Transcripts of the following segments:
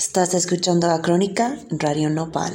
Estás escuchando la crónica Radio Nopal.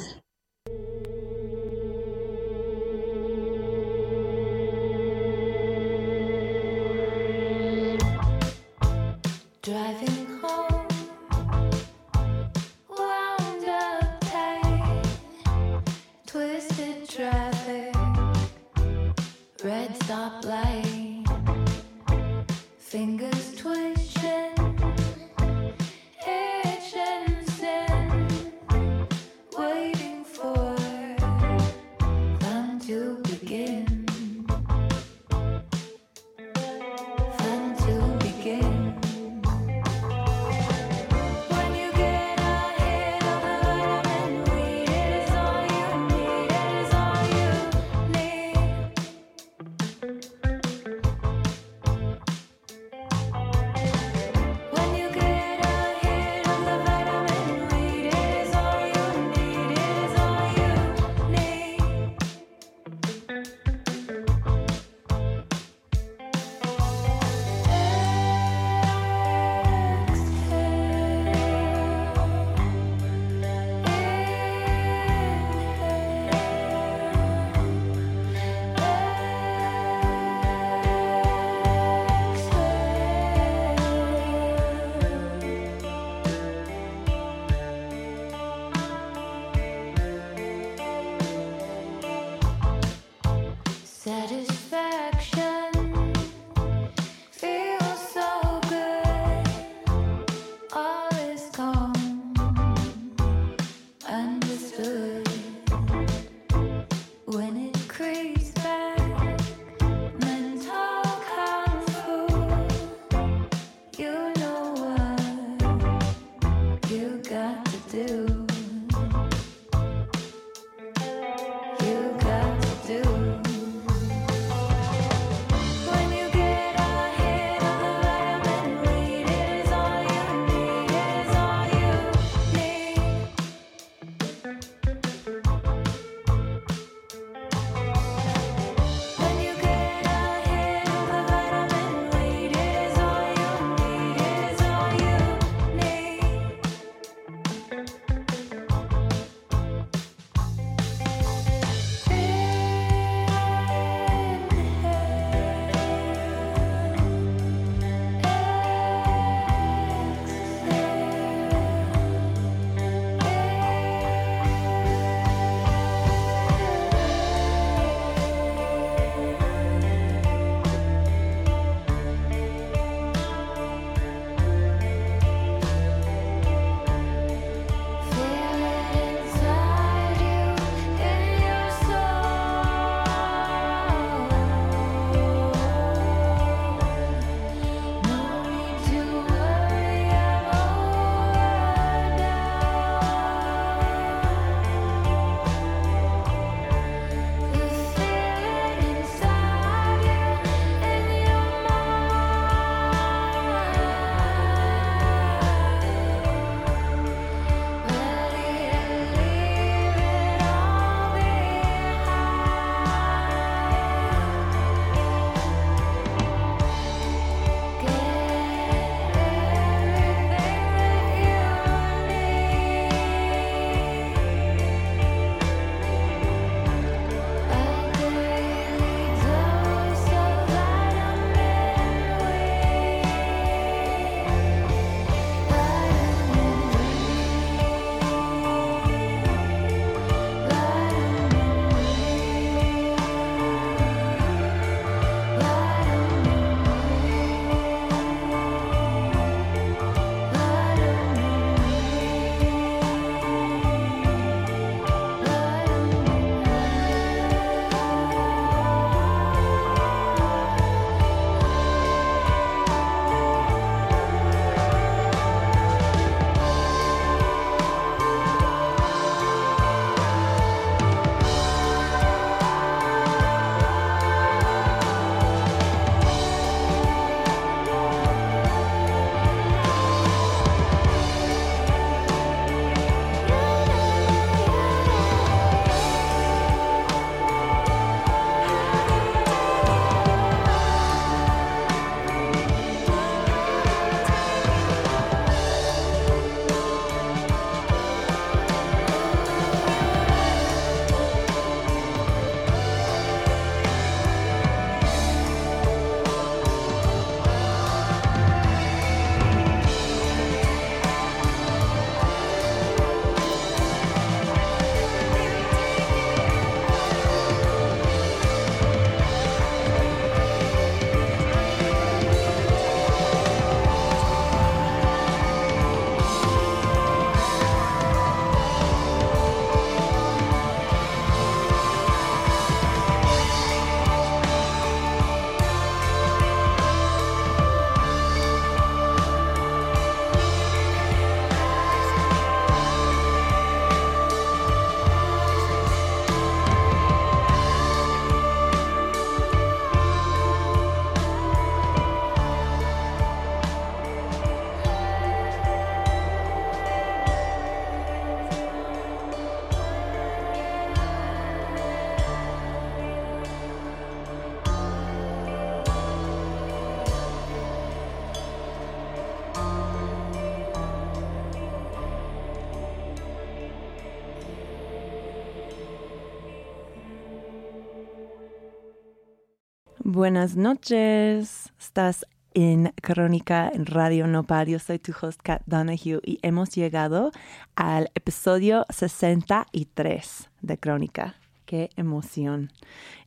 Buenas noches. Estás en Crónica en Radio Nopal. Yo soy tu host, Kat Donahue, y hemos llegado al episodio 63 de Crónica. Qué emoción.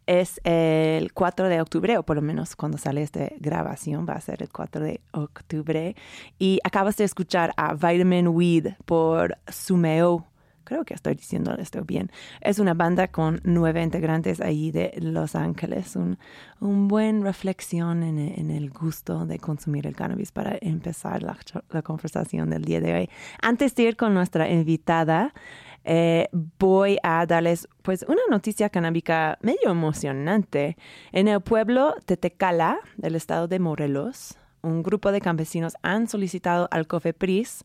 Es el 4 de octubre, o por lo menos cuando sale esta grabación, va a ser el 4 de octubre. Y acabas de escuchar a Vitamin Weed por Sumeo creo que estoy diciendo esto bien. Es una banda con nueve integrantes ahí de Los Ángeles. Un, un buen reflexión en, en, el gusto de consumir el cannabis para empezar la, la, conversación del día de hoy. Antes de ir con nuestra invitada, eh, voy a darles pues una noticia canábica medio emocionante. En el pueblo de Tecala, del estado de Morelos, un grupo de campesinos han solicitado al COFEPRIS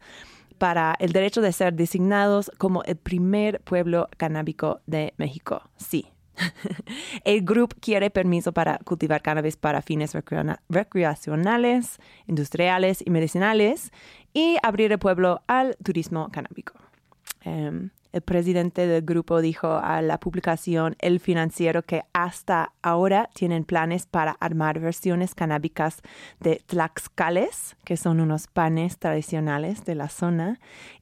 para el derecho de ser designados como el primer pueblo canábico de México. Sí. el grupo quiere permiso para cultivar cannabis para fines recreacionales, industriales y medicinales y abrir el pueblo al turismo canábico. Um, el presidente del grupo dijo a la publicación El Financiero que hasta ahora tienen planes para armar versiones canábicas de tlaxcales, que son unos panes tradicionales de la zona.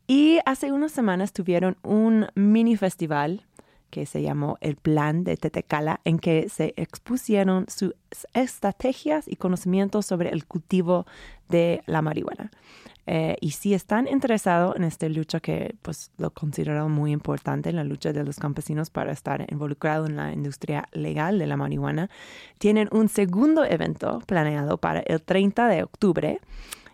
Y hace unas semanas tuvieron un mini festival que se llamó El Plan de Tetecala, en que se expusieron sus estrategias y conocimientos sobre el cultivo de la marihuana. Eh, y si están interesados en esta lucha que pues lo considero muy importante, la lucha de los campesinos para estar involucrados en la industria legal de la marihuana, tienen un segundo evento planeado para el 30 de octubre.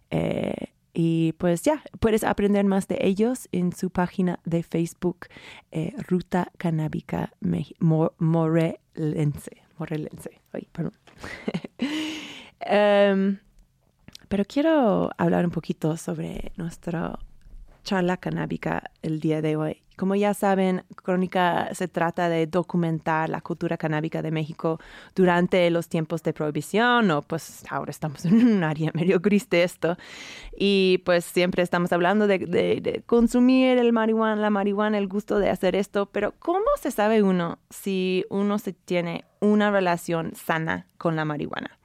Eh, y pues ya, puedes aprender más de ellos en su página de Facebook, eh, Ruta Canábica Mor Morelense. Morelense. Ay, perdón. um, pero quiero hablar un poquito sobre nuestra charla canábica el día de hoy. Como ya saben, Crónica se trata de documentar la cultura canábica de México durante los tiempos de prohibición, o pues ahora estamos en un área medio gris de esto, y pues siempre estamos hablando de, de, de consumir el marihuana, la marihuana, el gusto de hacer esto, pero ¿cómo se sabe uno si uno se tiene una relación sana con la marihuana?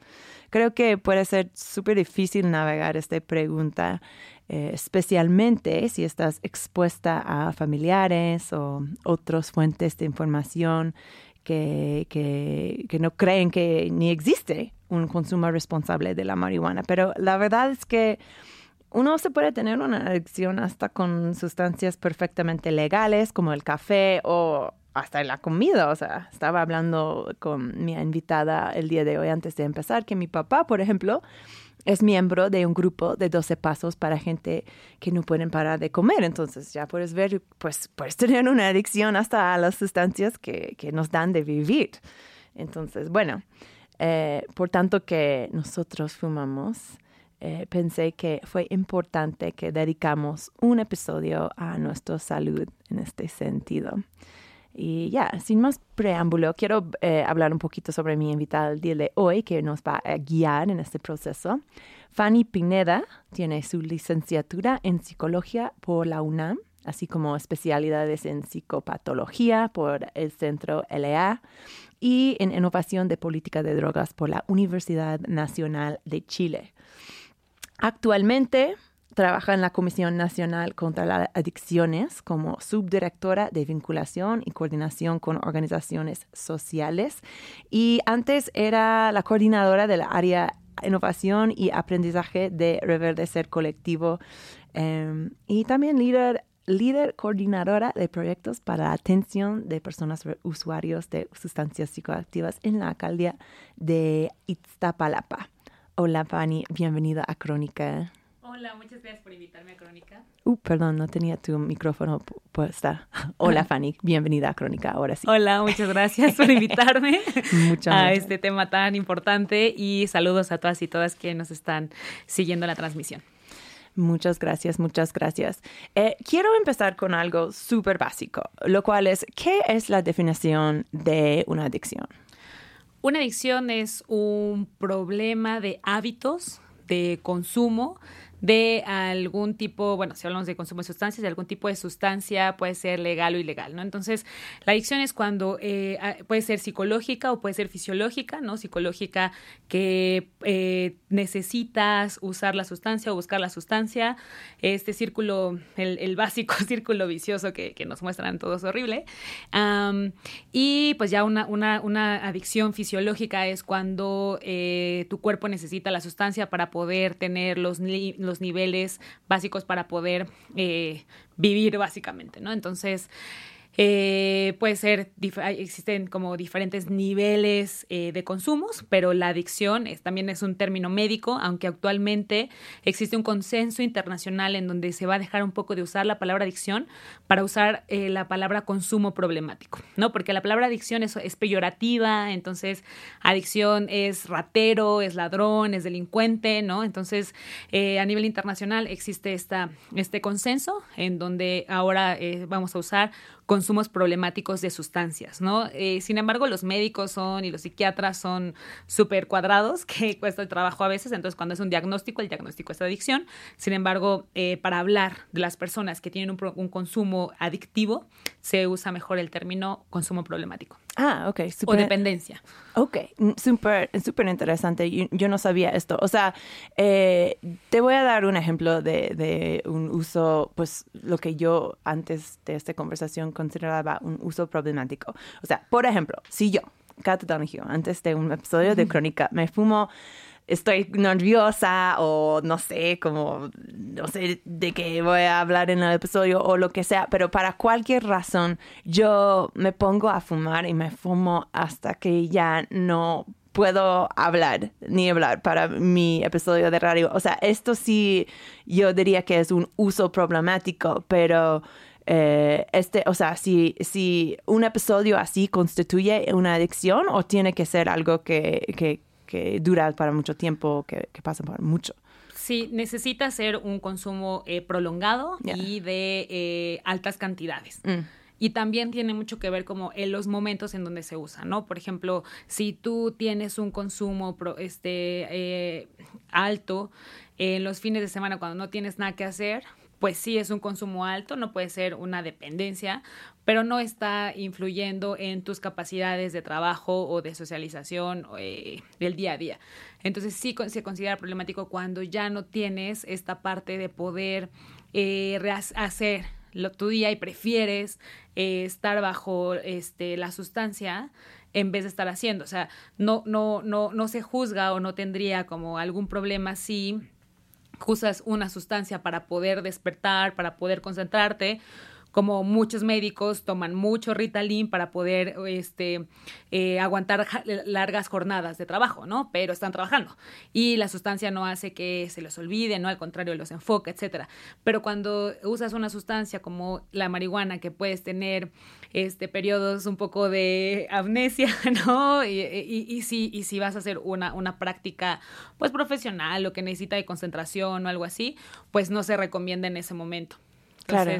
Creo que puede ser súper difícil navegar esta pregunta, eh, especialmente si estás expuesta a familiares o otras fuentes de información que, que, que, no creen que ni existe un consumo responsable de la marihuana. Pero la verdad es que uno se puede tener una adicción hasta con sustancias perfectamente legales como el café o hasta en la comida, o sea, estaba hablando con mi invitada el día de hoy antes de empezar, que mi papá, por ejemplo, es miembro de un grupo de 12 pasos para gente que no pueden parar de comer. Entonces ya puedes ver, pues puedes tener una adicción hasta a las sustancias que, que nos dan de vivir. Entonces, bueno, eh, por tanto que nosotros fumamos, eh, pensé que fue importante que dedicamos un episodio a nuestra salud en este sentido. Y ya, sin más preámbulo, quiero eh, hablar un poquito sobre mi invitada el día de hoy que nos va a guiar en este proceso. Fanny Pineda tiene su licenciatura en psicología por la UNAM, así como especialidades en psicopatología por el Centro LA y en innovación de política de drogas por la Universidad Nacional de Chile. Actualmente trabaja en la Comisión Nacional contra las Adicciones como subdirectora de vinculación y coordinación con organizaciones sociales y antes era la coordinadora del área innovación y aprendizaje de Reverdecer Colectivo um, y también líder líder coordinadora de proyectos para la atención de personas usuarios de sustancias psicoactivas en la alcaldía de Iztapalapa. Hola, Fanny, bienvenida a Crónica. Hola, muchas gracias por invitarme a Crónica. Uh, perdón, no tenía tu micrófono puesta. Hola, Fanny, bienvenida a Crónica, ahora sí. Hola, muchas gracias por invitarme muchas, a muchas. este tema tan importante y saludos a todas y todas que nos están siguiendo la transmisión. Muchas gracias, muchas gracias. Eh, quiero empezar con algo súper básico, lo cual es, ¿qué es la definición de una adicción? Una adicción es un problema de hábitos de consumo de algún tipo, bueno, si hablamos de consumo de sustancias, de algún tipo de sustancia, puede ser legal o ilegal, ¿no? Entonces, la adicción es cuando eh, ah, puede ser psicológica o puede ser fisiológica, ¿no? Psicológica que eh, necesitas usar la sustancia o buscar la sustancia, este círculo, el, el básico círculo vicioso que, que nos muestran todos horrible. Y pues ya una, una, una adicción fisiológica es cuando eh, tu cuerpo necesita la sustancia para poder tener los, los niveles básicos para poder eh, vivir básicamente, ¿no? Entonces, eh, puede ser, existen como diferentes niveles eh, de consumos, pero la adicción también es un término médico, aunque actualmente existe un consenso internacional en donde se va a dejar un poco de usar la palabra adicción para usar eh, la palabra consumo problemático, ¿no? Porque la palabra adicción es, es peyorativa, entonces adicción es ratero, es ladrón, es delincuente, ¿no? Entonces, eh, a nivel internacional existe esta, este consenso en donde ahora vamos a usar consumos problemáticos de sustancias, ¿no? Eh, sin embargo, los médicos son y los psiquiatras son súper cuadrados, que cuesta el trabajo a veces, entonces cuando es un diagnóstico, el diagnóstico es adicción. Sin embargo, eh, para hablar de las personas que tienen un, un consumo adictivo, se usa mejor el término consumo problemático Ah, ok. o súper- dependencia. Ok, mm, súper súper interesante. Yo, yo no sabía esto. O sea, eh, te voy a dar un ejemplo de, de un uso, pues lo que yo antes de esta conversación consideraba un uso problemático. O sea, por ejemplo, si yo, Cata Donahue, antes de un episodio de Crónica, me fumo estoy nerviosa o no sé, como no sé de qué voy a hablar en el episodio o lo que sea, pero para cualquier razón yo me pongo a fumar y me fumo hasta que ya no puedo hablar ni hablar para mi episodio de radio. O sea, esto sí yo diría que es un uso problemático, pero eh, este, o sea, si, si un episodio así constituye una adicción o tiene que ser algo que, que, que dura para mucho tiempo, que, que pasa por mucho. Sí, necesita ser un consumo eh, prolongado y de eh, altas cantidades. Mm. Y también tiene mucho que ver como en los momentos en donde se usa, ¿no? Por ejemplo, si tú tienes un consumo pro- este, eh, alto en los fines de semana cuando no tienes nada que hacer, pues sí es un consumo alto, no puede ser una dependencia, pero no está influyendo en tus capacidades de trabajo o de socialización eh, del día a día. Entonces sí se considera problemático cuando ya no tienes esta parte de poder eh, hacer lo, tu día y prefieres eh, estar bajo este, la sustancia en vez de estar haciendo. O sea, no, no, no, no se juzga o no tendría como algún problema si usas una sustancia para poder despertar, para poder concentrarte, como muchos médicos toman mucho Ritalin para poder este, eh, aguantar largas jornadas de trabajo, ¿no? Pero están trabajando. Y la sustancia no hace que se los olvide, ¿no? Al contrario, los enfoca, etcétera. Pero cuando usas una sustancia como la marihuana, que puedes tener este, periodos un poco de amnesia, ¿no? Y, y- y si, y si vas a hacer una, una práctica, pues, profesional o que necesita de concentración o algo así, pues no se recomienda en ese momento. Claro.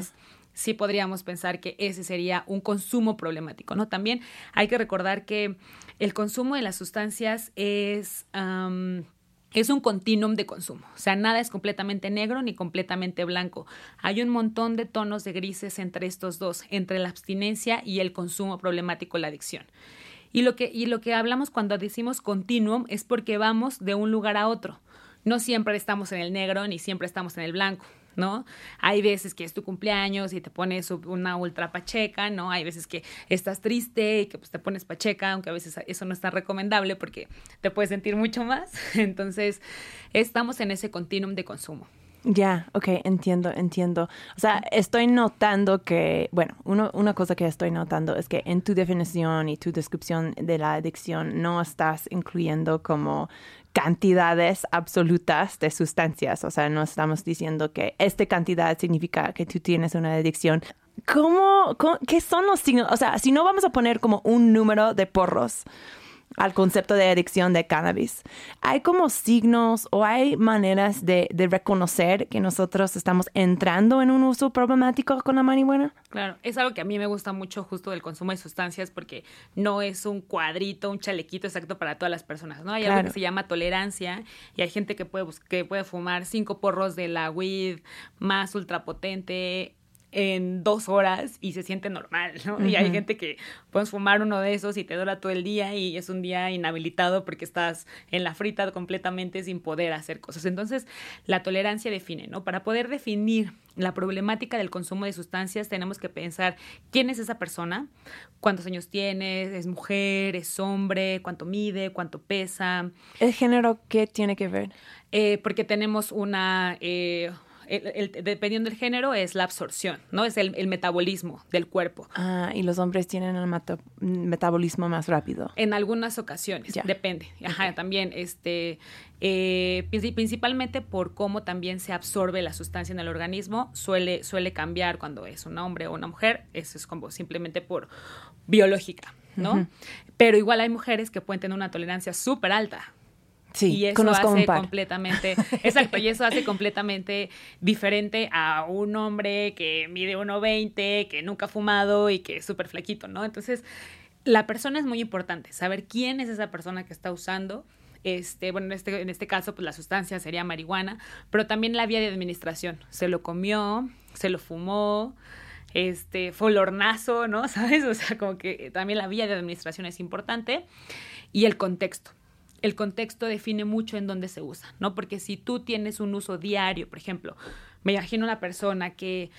Sí podríamos pensar que ese sería un consumo problemático, ¿no? También hay que recordar que el consumo de las sustancias es... am, es un continuum de consumo, o sea, nada es completamente negro ni completamente blanco. Hay un montón de tonos de grises entre estos dos, entre la abstinencia y el consumo problemático, la adicción. Y lo que, y lo que hablamos cuando decimos continuum es porque vamos de un lugar a otro. No siempre estamos en el negro ni siempre estamos en el blanco, ¿no? Hay veces que es tu cumpleaños y te pones una ultra pacheca, ¿no? Hay veces que estás triste y que pues, te pones pacheca, aunque a veces eso no es tan recomendable porque te puedes sentir mucho más. Entonces, estamos en ese continuum de consumo. Ya, ok, entiendo, entiendo. O sea, estoy notando que, bueno, uno- una cosa que estoy notando es que en tu definición y tu descripción de la adicción no estás incluyendo como cantidades absolutas de sustancias. O sea, no estamos diciendo que esta cantidad significa que tú tienes una adicción. ¿Cómo, cómo- qué son los signos? O sea, si no vamos a poner como un número de porros, al concepto de adicción de cannabis. ¿Hay como signos o hay maneras de, de reconocer que nosotros estamos entrando en un uso problemático con la marihuana? Claro, es algo que a mí me gusta mucho justo del consumo de sustancias porque no es un cuadrito, un chalequito exacto para todas las personas, ¿no? Hay algo que se llama tolerancia y hay gente que puede, que puede fumar cinco porros de la weed más ultrapotente en dos horas y se siente normal, ¿no? Y hay gente que puedes fumar uno de esos y te dura todo el día y es un día inhabilitado porque estás en la frita completamente sin poder hacer cosas. Entonces, la tolerancia define, ¿no? Para poder definir la problemática del consumo de sustancias, tenemos que pensar quién es esa persona, cuántos años tiene, es mujer, es hombre, cuánto mide, cuánto pesa, ¿El género qué tiene que ver? eh, porque tenemos una... eh, el- el- dependiendo del género, es la absorción, ¿no? Es el, el metabolismo del cuerpo. Ah, y los hombres tienen el meta- metabolismo más rápido. En algunas ocasiones, Ya. depende. Ajá, también, este, eh, princi- principalmente por cómo también se absorbe la sustancia en el organismo, suele, suele cambiar cuando es un hombre o una mujer, eso es como simplemente por biológica, ¿no? Pero igual hay mujeres que pueden tener una tolerancia súper alta. Sí, y eso conozco hace un par. completamente, exacto, y eso hace completamente diferente a un hombre que mide 1.20, que nunca ha fumado y que es súper flaquito, ¿no? Entonces, la persona es muy importante, saber quién es esa persona que está usando. Este, bueno, en este, en este caso, pues la sustancia sería marihuana, pero también la vía de administración. Se lo comió, se lo fumó, este, fue el hornazo, ¿no? ¿Sabes? O sea, como que también la vía de administración es importante y el contexto. El contexto define mucho en dónde se usa, ¿no? Porque si tú tienes un uso diario, por ejemplo, me imagino una persona que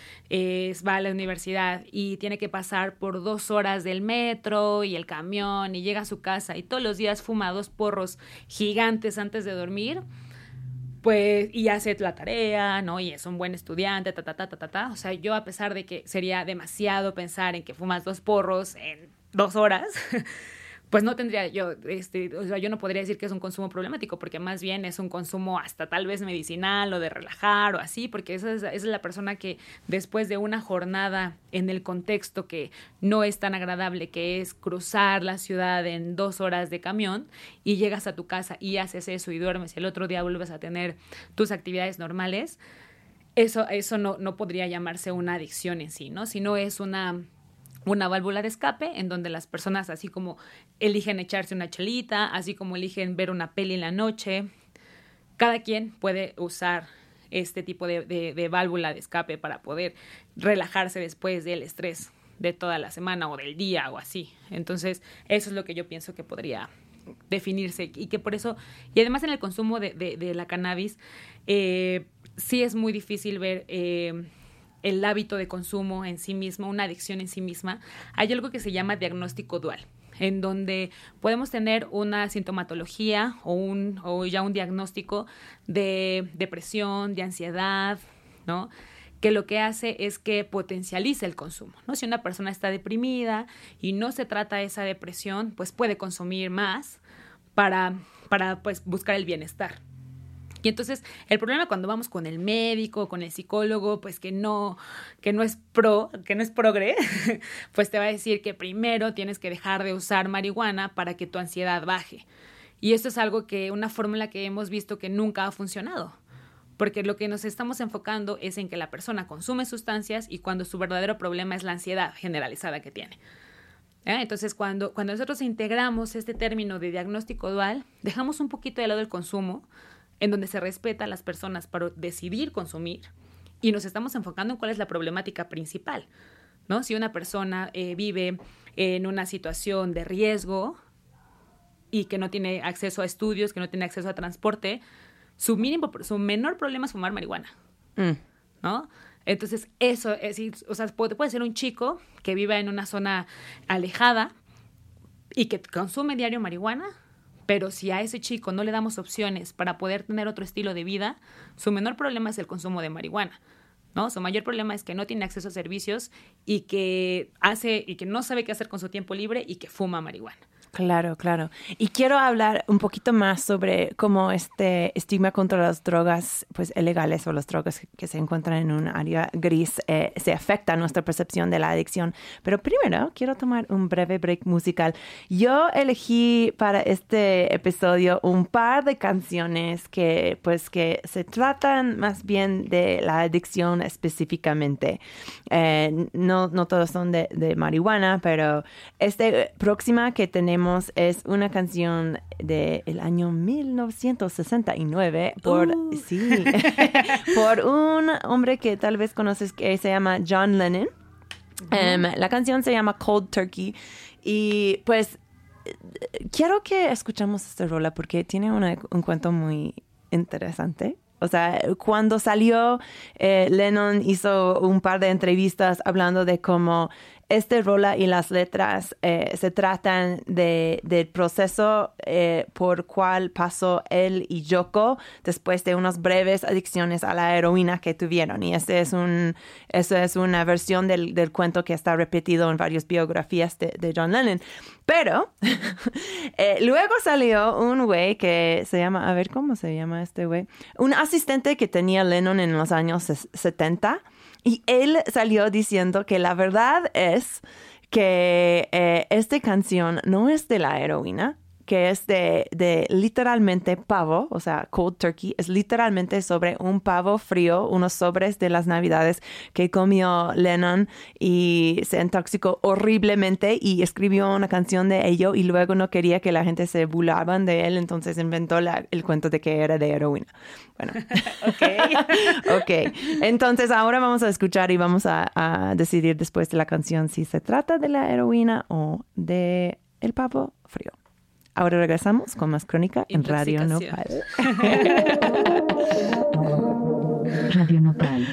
va a la universidad y tiene que pasar por dos horas del metro y el camión y llega a su casa y todos los días fuma dos porros gigantes antes de dormir, pues, y hace la tarea, ¿no? Y es un buen estudiante, ta, ta, ta, ta, ta, ta. O sea, yo a pesar de que sería demasiado pensar en que fumas dos porros en dos horas, pues no tendría yo, este, o sea, yo no podría decir que es un consumo problemático, porque más bien es un consumo hasta tal vez medicinal o de relajar o así, porque esa es, esa es la persona que después de una jornada en el contexto que no es tan agradable, que es cruzar la ciudad en dos horas de camión y llegas a tu casa y haces eso y duermes y el otro día vuelves a tener tus actividades normales, eso, eso no, no podría llamarse una adicción en sí, ¿no? Sino es una una válvula de escape en donde las personas así como eligen echarse una chelita, así como eligen ver una peli en la noche, cada quien puede usar este tipo de, válvula de escape para poder relajarse después del estrés de toda la semana o del día o así. Entonces, eso es lo que yo pienso que podría definirse y que por eso, y además en el consumo de, de- de la cannabis, eh, sí es muy difícil ver eh, el hábito de consumo en sí mismo, una adicción en sí misma. Hay algo que se llama diagnóstico dual en donde podemos tener una sintomatología o, un, o ya un diagnóstico de depresión, de ansiedad, ¿no? que lo que hace es que potencializa el consumo, ¿no? Si una persona está deprimida y no se trata esa depresión, pues puede consumir más para, para pues, buscar el bienestar. Y entonces el problema cuando vamos con el médico, con el psicólogo, pues que no, que no es pro, que no es progre, pues te va a decir que primero tienes que dejar de usar marihuana para que tu ansiedad baje. Y esto es algo que, una fórmula que hemos visto que nunca ha funcionado. Porque lo que nos estamos enfocando es en que la persona consume sustancias y cuando su verdadero problema es la ansiedad generalizada que tiene. ¿Eh? Entonces, cuando, cuando nosotros integramos este término de diagnóstico dual, dejamos un poquito de lado el consumo, en donde se respeta a las personas para decidir consumir y nos estamos enfocando en cuál es la problemática principal. ¿no? Si una persona eh, vive en una situación de riesgo y que no tiene acceso a estudios, que no tiene acceso a transporte, su, mínimo, su menor problema es fumar marihuana. Mm. ¿no? Entonces, eso, es, o sea, puede, puede ser un chico que viva en una zona alejada y que consume diario marihuana, pero si a ese chico no le damos opciones para poder tener otro estilo de vida, su menor problema es el consumo de marihuana. ¿no? Su mayor problema es que no tiene acceso a servicios y que hace y que no sabe qué hacer con su tiempo libre y que fuma marihuana. Claro, claro. Y quiero hablar un poquito más sobre cómo este estigma contra las drogas pues ilegales o las drogas que se encuentran en un área gris eh, se afecta a nuestra percepción de la adicción. Pero primero quiero tomar un breve break musical. Yo elegí para este episodio un par de canciones que pues que se tratan más bien de la adicción específicamente. Eh, no, no todos son de, de marihuana, pero este próxima que tenemos es una canción del año 1969 por, sí, por un hombre que tal vez conoces que se llama John Lennon. Em, la canción se llama Cold Turkey y pues quiero que escuchamos esta rola porque tiene una- un cuento muy interesante. O sea, cuando salió, eh, Lennon hizo un par de entrevistas hablando de cómo este rola y las letras eh, se tratan de, del proceso eh, por cual pasó él y Yoko después de unas breves adicciones a la heroína que tuvieron. Y este es un, eso es una versión del, del cuento que está repetido en varias biografías de, de John Lennon. Pero eh, luego salió un güey que se llama, a ver cómo se llama este güey, un asistente que tenía Lennon en los años ses- 70 y él salió diciendo que la verdad es que eh, esta canción no es de la heroína, que es de, de literalmente pavo, o sea, cold turkey, es literalmente sobre un pavo frío, unos sobres de las navidades que comió Lennon y se intoxicó horriblemente y escribió una canción de ello y luego no quería que la gente se burlaban de él, entonces inventó la- el cuento de que era de heroína. Bueno, ok. ok, entonces ahora vamos a escuchar y vamos a, a decidir después de la canción si se trata de la heroína o de el pavo frío. Ahora regresamos con más crónica en Radio. Nopal. Radio Nopal.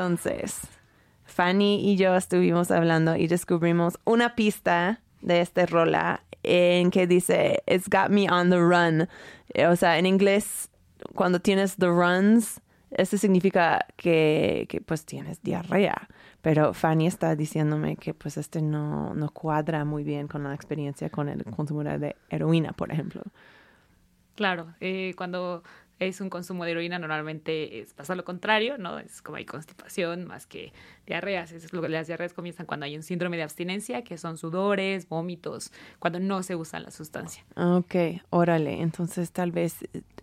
Entonces, Fanny y yo estuvimos hablando y descubrimos una pista de este rola en que dice, It's got me on the run. Eh, O sea, en inglés, cuando tienes the runs, eso significa que, pues tienes diarrea. Pero Fanny está diciéndome que pues este no, no cuadra muy bien con la experiencia con el consumo de heroína, por ejemplo. Claro, eh, cuando es un consumo de heroína normalmente es pasa lo contrario, ¿no? Es como hay constipación más que diarreas. Es lo que las diarreas comienzan cuando hay un síndrome de abstinencia, que son sudores, vómitos, cuando no se usa la sustancia. Ok, órale. Entonces tal vez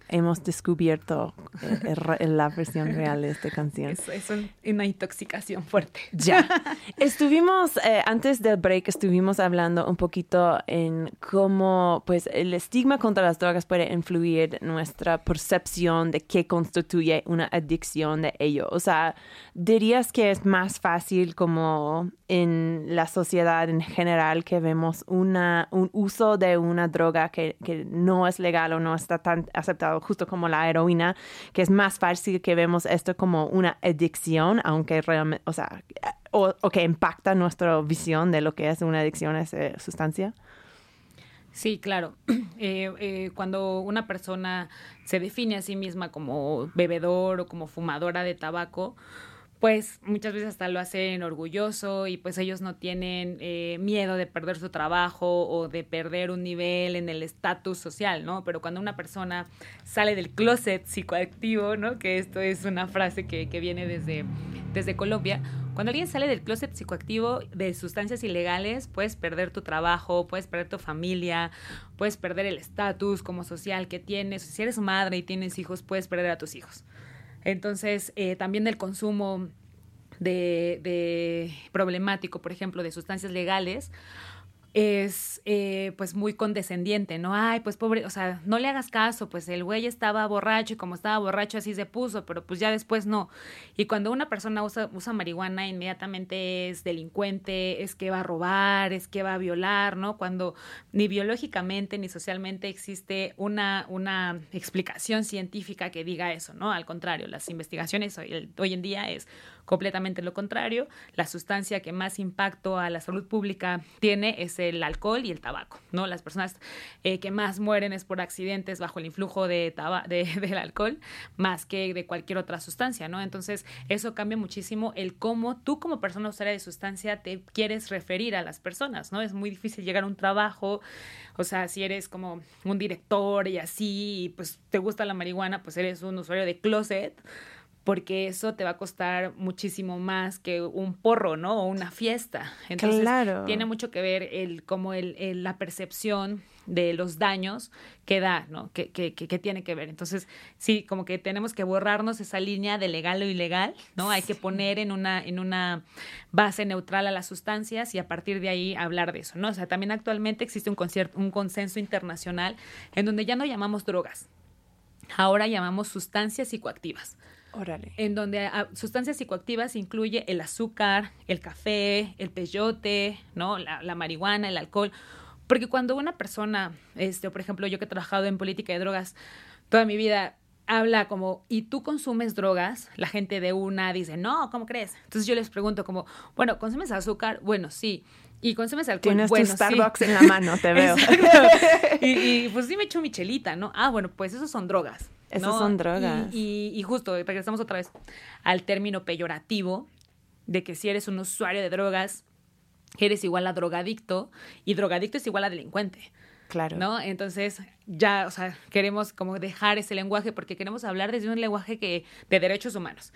hemos descubierto eh, la versión real de esta canción. Es, es un- una intoxicación fuerte. Ya. Estuvimos, eh, antes del break, estuvimos hablando un poquito en cómo, pues, el estigma contra las drogas puede influir nuestra percepción de qué constituye una adicción de ello. O sea, dirías que es más fácil como en la sociedad en general que vemos una, un uso de una droga que, que no es legal o no está tan aceptado, justo como la heroína, que es más fácil que vemos esto como una adicción, aunque realmente, o sea, o, que impacta nuestra visión de lo que es una adicción a esa sustancia. Sí, claro. Eh, eh, cuando una persona se define a sí misma como bebedor o como fumadora de tabaco, pues muchas veces hasta lo hacen orgulloso y pues ellos no tienen eh, miedo de perder su trabajo o de perder un nivel en el estatus social, ¿no? Pero cuando una persona sale del closet psicoactivo, ¿no? Que esto es una frase que, que viene desde, desde Colombia, cuando alguien sale del closet psicoactivo de sustancias ilegales, puedes perder tu trabajo, puedes perder tu familia, puedes perder el estatus como social que tienes. Si eres madre y tienes hijos, puedes perder a tus hijos. Entonces, eh, también el consumo de, de problemático, por ejemplo, de sustancias legales, es eh, pues muy condescendiente, ¿no? Ay, pues pobre, o sea, no le hagas caso, pues el güey estaba borracho y como estaba borracho así se puso, pero pues ya después no. Y cuando una persona usa, usa marihuana, inmediatamente es delincuente, es que va a robar, es que va a violar, ¿no? Cuando ni biológicamente ni socialmente existe una, una explicación científica que diga eso, ¿no? Al contrario, las investigaciones hoy, en día es completamente lo contrario. La sustancia que más impacto a la salud pública tiene es el alcohol y el tabaco, ¿no? Las personas eh, que más mueren es por accidentes bajo el influjo de taba- de- del alcohol más que de cualquier otra sustancia, ¿no? Entonces, eso cambia muchísimo el cómo tú como persona usuaria de sustancia te quieres referir a las personas, ¿no? Es muy difícil llegar a un trabajo, o sea, si eres como un director y así, y pues te gusta la marihuana, pues eres un usuario de closet, porque eso te va a costar muchísimo más que un porro, ¿no? O una fiesta. Entonces, Claro. tiene mucho que ver el como el, el- la percepción de los daños que da, ¿no? Que, que, que, que tiene que ver. Entonces, sí, como que tenemos que borrarnos esa línea de legal o ilegal, ¿no? Hay que poner en una, en una base neutral a las sustancias y a partir de ahí hablar de eso, ¿no? O sea, también actualmente existe un, concierto, un consenso internacional en donde ya no llamamos drogas, ahora llamamos sustancias psicoactivas Órale. en donde sustancias psicoactivas incluye el azúcar, el café, el peyote, ¿no? La, la marihuana, el alcohol. Porque cuando una persona, este, por ejemplo, yo que he trabajado en política de drogas toda mi vida, habla como, ¿y tú consumes drogas? La gente de una dice, no, ¿cómo crees? Entonces yo les pregunto como, bueno, ¿consumes azúcar? Bueno, sí. ¿Y consumes alcohol? Tienes bueno, tu sí. Starbucks en la mano, te veo. Y, y, pues sí me echo michelita, ¿no? Ah, bueno, pues esos son drogas. Esos ¿no? son drogas. Y, y- y justo, regresamos otra vez al término peyorativo de que si eres un usuario de drogas, eres igual a drogadicto y drogadicto es igual a delincuente. Claro. ¿no? Entonces, ya, o sea, queremos como dejar ese lenguaje porque queremos hablar desde un lenguaje que de derechos humanos.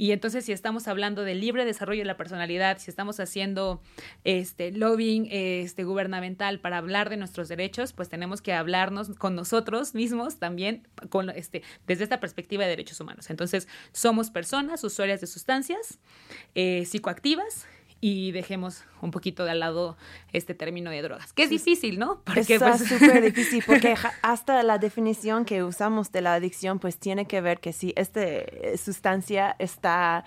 Y entonces, si estamos hablando del libre desarrollo de la personalidad, si estamos haciendo este lobbying este, gubernamental para hablar de nuestros derechos, pues tenemos que hablarnos con nosotros mismos también con, este, desde esta perspectiva de derechos humanos. Entonces, somos personas usuarias de sustancias eh, psicoactivas y dejemos un poquito de al lado este término de drogas, que es difícil, ¿no? Porque Está pues, súper difícil porque hasta la definición que usamos de la adicción pues tiene que ver que si esta sustancia está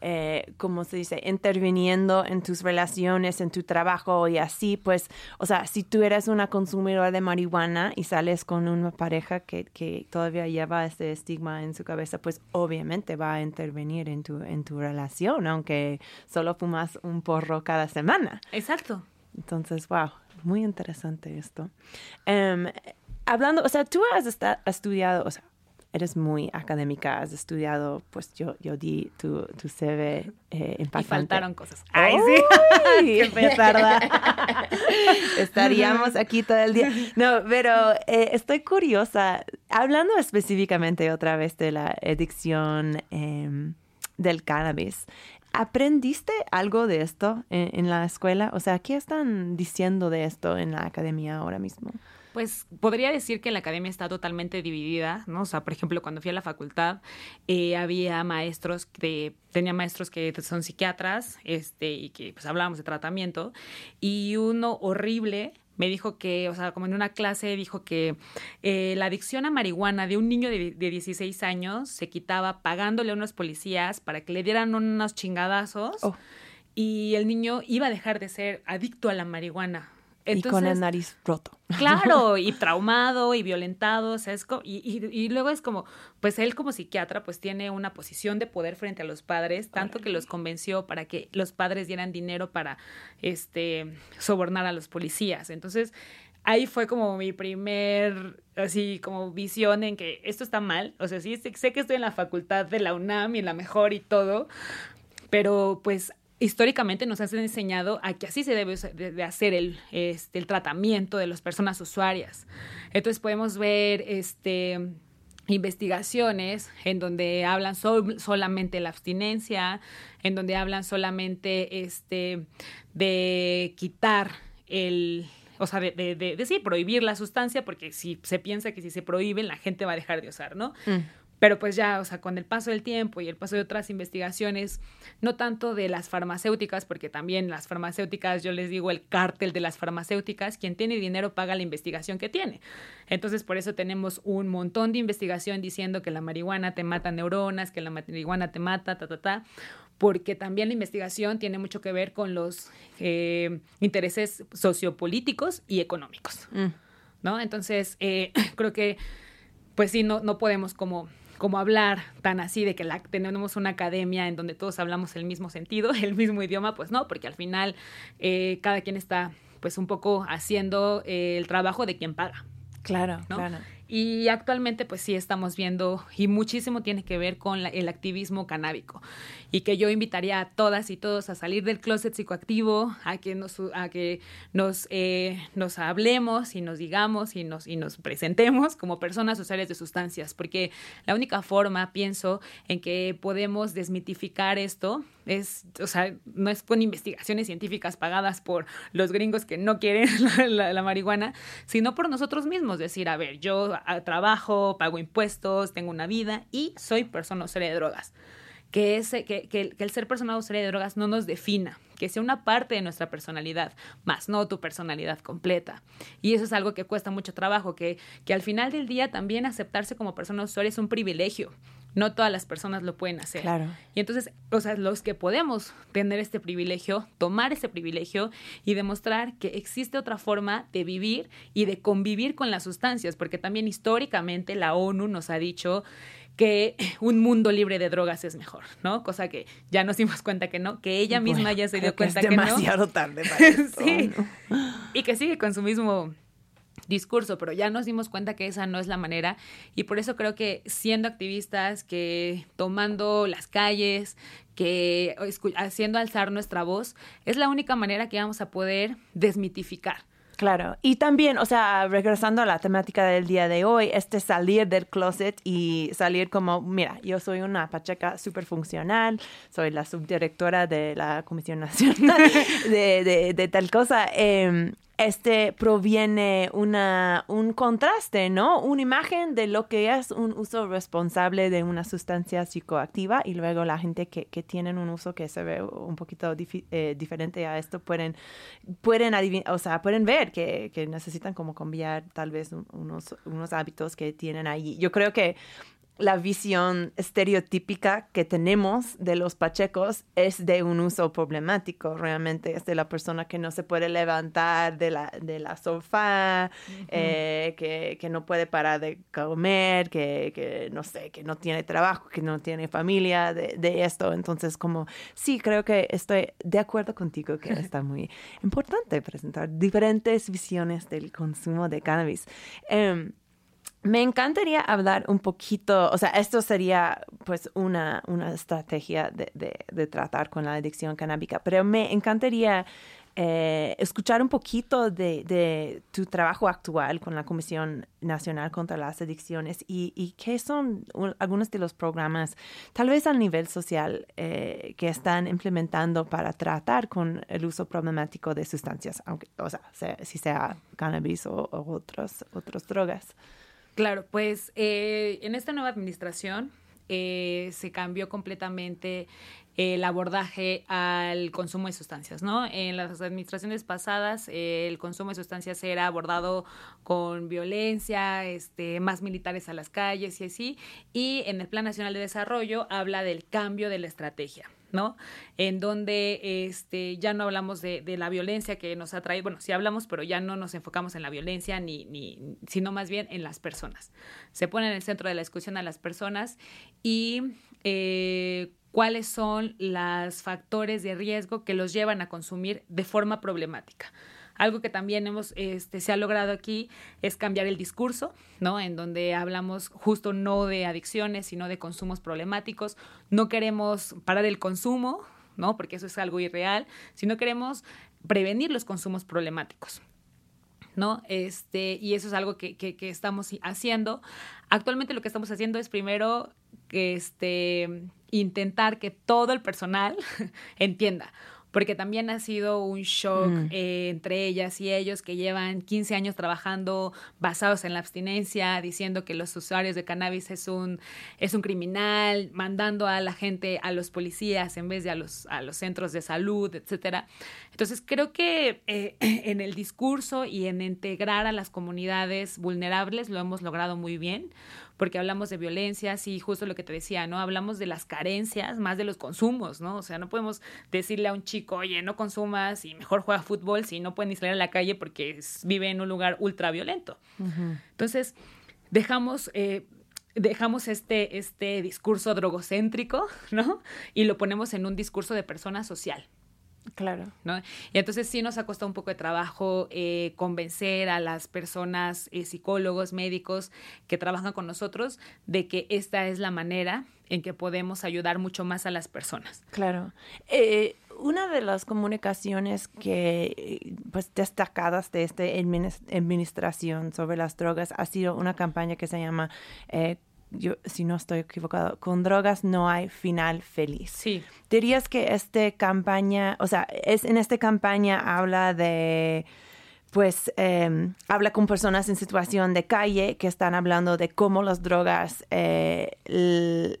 eh, ¿cómo se dice?, interviniendo en tus relaciones, en tu trabajo y así, pues, o sea, si tú eres una consumidora de marihuana y sales con una pareja que, que todavía lleva ese estigma en su cabeza, pues obviamente va a intervenir en tu, en tu relación, aunque solo fumas un porro cada semana. Exacto. Entonces, wow, muy interesante esto. Em, hablando, o sea, tú has has estudiado, o sea, eres muy académica, has estudiado, pues yo, yo di tu, tu CV eh, Y impactante. faltaron cosas. Ay, sí. ¡Qué! Estaríamos aquí todo el día. No, pero eh, estoy curiosa, hablando específicamente otra vez de la adicción em, del cannabis. ¿Aprendiste algo de esto en, en la escuela? O sea, ¿qué están diciendo de esto en la academia ahora mismo? Pues podría decir que la academia está totalmente dividida, ¿no? O sea, por ejemplo, cuando fui a la facultad, eh, había maestros que, tenía maestros que son psiquiatras, este, y que pues hablábamos de tratamiento, y uno horrible me dijo que, o sea, como en una clase dijo que eh, la adicción a marihuana de un niño de, de 16 años se quitaba pagándole a unos policías para que le dieran unos chingadazos Oh. y el niño iba a dejar de ser adicto a la marihuana. Y con el nariz roto. Claro, y traumado y violentado, o sea, es y, y- y luego es como, pues él como psiquiatra, pues tiene una posición de poder frente a los padres, tanto que los convenció para que los padres dieran dinero para, este, sobornar a los policías. Entonces, ahí fue como mi primer, así, como visión en que esto está mal, o sea, sí, sé, sé que estoy en la facultad de la UNAM y la mejor y todo, pero pues históricamente nos han enseñado a que así se debe de, hacer el, este, el tratamiento de las personas usuarias. Entonces podemos ver este, investigaciones en donde hablan sol- solamente la abstinencia, en donde hablan solamente este, de quitar el... O sea, de, de, de- de prohibir la sustancia, porque si se piensa que si se prohíben, la gente va a dejar de usar, ¿no? Pero pues ya, o sea, con el paso del tiempo y el paso de otras investigaciones, no tanto de las farmacéuticas, porque también las farmacéuticas, yo les digo, el cártel de las farmacéuticas, quien tiene dinero paga la investigación que tiene. Entonces, por eso tenemos un montón de investigación diciendo que la marihuana te mata neuronas, que la marihuana te mata, ta, ta, ta, porque también la investigación tiene mucho que ver con los eh, intereses sociopolíticos y económicos. ¿no? Entonces, eh, creo que, pues sí, no, no podemos como, como hablar tan así de que la, tenemos una academia en donde todos hablamos el mismo sentido, el mismo idioma, pues no, porque al final eh, cada quien está pues un poco haciendo eh, el trabajo de quien paga. Claro, ¿no? claro. Y actualmente, pues sí, estamos viendo, y muchísimo tiene que ver con la- el activismo canábico. Y que yo invitaría a todas y todos a salir del closet psicoactivo, a que nos, a que nos, eh, nos hablemos y nos digamos y nos, y nos presentemos como personas usuarias de sustancias. Porque la única forma, pienso, en que podemos desmitificar esto es, o sea, no es con investigaciones científicas pagadas por los gringos que no quieren la, la- la marihuana, sino por nosotros mismos. Decir, a ver, yo trabajo, pago impuestos, tengo una vida y soy persona usuaria de drogas. Que, ese, que, que, el- ser persona usuaria de drogas no nos defina, que sea una parte de nuestra personalidad, más no tu personalidad completa. Y eso es algo que cuesta mucho trabajo, que, que al final del día también aceptarse como persona usuaria es un privilegio. No todas las personas lo pueden hacer. Claro. Y entonces, o sea, los que podemos tener este privilegio, tomar ese privilegio y demostrar que existe otra forma de vivir y de convivir con las sustancias, porque también históricamente la ONU nos ha dicho que un mundo libre de drogas es mejor, ¿no? Cosa que ya nos dimos cuenta que no, que ella misma Bueno, ya se dio que es cuenta que, no. demasiado tarde para sí. ¿no? Y que sigue con su mismo discurso, pero ya nos dimos cuenta que esa no es la manera y por eso creo que siendo activistas, que tomando las calles, que haciendo alzar nuestra voz, es la única manera que vamos a poder desmitificar. Claro, y también, o sea, regresando a la temática del día de hoy, este salir del closet y salir como, mira, yo soy una pacheca súper funcional, soy la subdirectora de la Comisión Nacional de, de- de tal cosa. eh, este proviene una, un contraste, ¿no? Una imagen de lo que es un uso responsable de una sustancia psicoactiva y luego la gente que, que tienen un uso que se ve un poquito eh, diferente a esto pueden, pueden o sea, pueden ver que, que necesitan como cambiar tal vez un- unos, unos hábitos que tienen ahí. Yo creo que la visión estereotípica que tenemos de los pachecos es de un uso problemático. Realmente es de la persona que no se puede levantar de la, de la sofá, eh, que, que no puede parar de comer, que, que no sé, que no tiene trabajo, que no tiene familia, de, de esto. Entonces, como sí, creo que estoy de acuerdo contigo que está muy importante presentar diferentes visiones del consumo de cannabis. Em, me encantaría hablar un poquito, o sea, esto sería pues una, una estrategia de, de- tratar con la adicción canábica, pero me encantaría eh, escuchar un poquito de, de tu trabajo actual con la Comisión Nacional contra las Adicciones y, qué son un- algunos de los programas, tal vez a nivel social, eh, que están implementando para tratar con el uso problemático de sustancias, aunque, o sea, sea- si sea cannabis o, o otros, otras drogas. Claro, pues eh, en esta nueva administración eh, se cambió completamente el abordaje al consumo de sustancias, ¿no? En las administraciones pasadas eh, el consumo de sustancias era abordado con violencia, este, más militares a las calles y así, y en el Plan Nacional de Desarrollo habla del cambio de la estrategia. ¿No? En donde este, ya no hablamos de, de la violencia que nos ha traído, bueno, sí hablamos, pero ya no nos enfocamos en la violencia, ni, ni, sino más bien en las personas. Se pone en el centro de la discusión a las personas y eh, cuáles son los factores de riesgo que los llevan a consumir de forma problemática. Algo que también hemos, este, se ha logrado aquí es cambiar el discurso, ¿no? En donde hablamos justo no de adicciones, sino de consumos problemáticos. No queremos parar el consumo, ¿no? Porque eso es algo irreal, sino queremos prevenir los consumos problemáticos. ¿no? Este, y eso es algo que, que, que estamos haciendo. Actualmente lo que estamos haciendo es primero este, intentar que todo el personal entienda porque también ha sido un shock Mm. eh, entre ellas y ellos que llevan 15 años trabajando basados en la abstinencia, diciendo que los usuarios de cannabis es un, es un criminal, mandando a la gente a los policías en vez de a los, a los centros de salud, etcétera. Entonces creo que eh, en el discurso y en integrar a las comunidades vulnerables lo hemos logrado muy bien porque hablamos de violencias y justo lo que te decía, ¿no? Hablamos de las carencias más de los consumos, ¿no? O sea, no podemos decirle a un chico, oye, no consumas y mejor juega fútbol si no puede ni salir a la calle porque vive en un lugar ultra violento. Entonces, dejamos... eh, Dejamos este, este discurso drogocéntrico, ¿no? Y lo ponemos en un discurso de persona social. Claro. ¿no? Y entonces sí nos ha costado un poco de trabajo eh, convencer a las personas, eh, psicólogos, médicos que trabajan con nosotros de que esta es la manera en que podemos ayudar mucho más a las personas. Claro. Eh, una de las comunicaciones que, eh, pues, destacadas de esta adminis- administración sobre las drogas ha sido una campaña que se llama, eh, yo, si no estoy equivocado, con drogas no hay final feliz. Sí. Dirías que esta campaña, o sea, es en esta campaña habla de, pues, eh, habla con personas en situación de calle que están hablando de cómo las drogas eh, eh,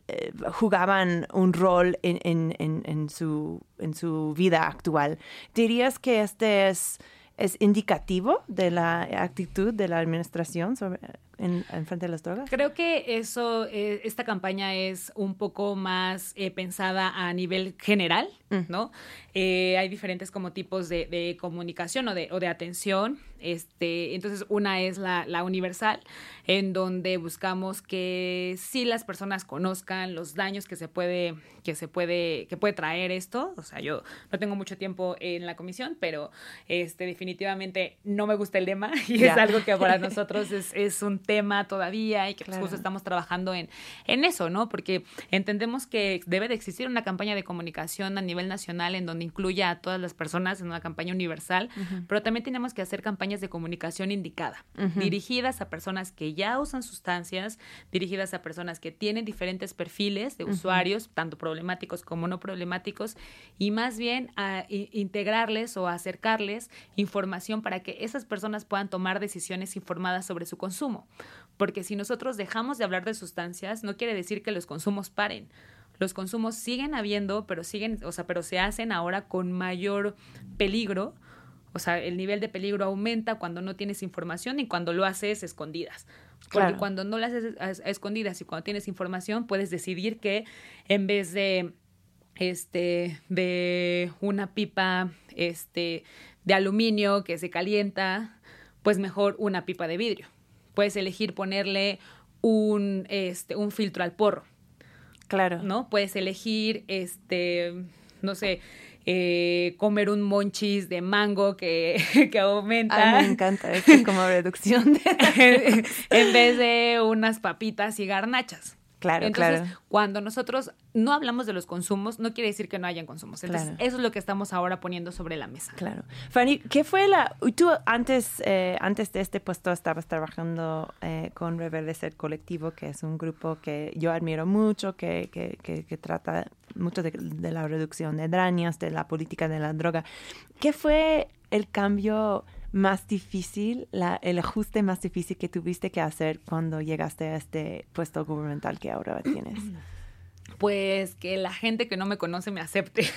jugaban un rol en, en- en- en su, en su vida actual. ¿Dirías que este es, es indicativo de la actitud de la administración sobre, en, en frente a las drogas? Creo que eso, eh, esta campaña es un poco más eh, pensada a nivel general, ¿no? Eh, hay diferentes como tipos de, de comunicación o de, o de atención. Este, entonces, una es la, la universal, en donde buscamos que sí las personas conozcan los daños que se puede, que se puede, que puede traer esto. O sea, yo no tengo mucho tiempo en la comisión, pero este, definitivamente no me gusta el lema y Ya. es algo que para nosotros es, es un tema todavía y que pues, Claro. justo estamos trabajando en, en eso, ¿no? Porque entendemos que debe de existir una campaña de comunicación a nivel nacional en donde incluya a todas las personas en una campaña universal, pero también tenemos que hacer campañas de comunicación indicada, dirigidas a personas que ya usan sustancias, dirigidas a personas que tienen diferentes perfiles de usuarios, tanto problemáticos como no problemáticos, y más bien a integrarles o acercarles información para que esas personas puedan tomar decisiones informadas sobre su consumo. Porque si nosotros dejamos de hablar de sustancias, no quiere decir que los consumos paren. Los consumos siguen habiendo, pero siguen, o sea, pero se hacen ahora con mayor peligro. O sea, el nivel de peligro aumenta cuando no tienes información y cuando lo haces escondidas. Porque Claro. cuando no las haces a, a escondidas y cuando tienes información, puedes decidir que en vez de este de una pipa este de aluminio que se calienta, pues mejor una pipa de vidrio. Puedes elegir ponerle un este un filtro al porro. Claro. ¿no? Puedes elegir, este, no sé, eh, comer un monchis de mango que, que aumenta. Ah, me encanta. Es como reducción de... en vez de unas papitas y garnachas. Claro, Entonces, claro. cuando nosotros no hablamos de los consumos, no quiere decir que no hayan consumos. Entonces, Claro. eso es lo que estamos ahora poniendo sobre la mesa. Claro. Fanny, ¿qué fue la... Tú antes, eh, antes de este puesto estabas trabajando eh, con Reverdecer Colectivo, que es un grupo que yo admiro mucho, que, que, que, que trata mucho de, de la reducción de daños, de la política de la droga. ¿Qué fue el cambio más difícil, la, el ajuste más difícil que tuviste que hacer cuando llegaste a este puesto gubernamental que ahora tienes? pues que la gente que no me conoce me acepte.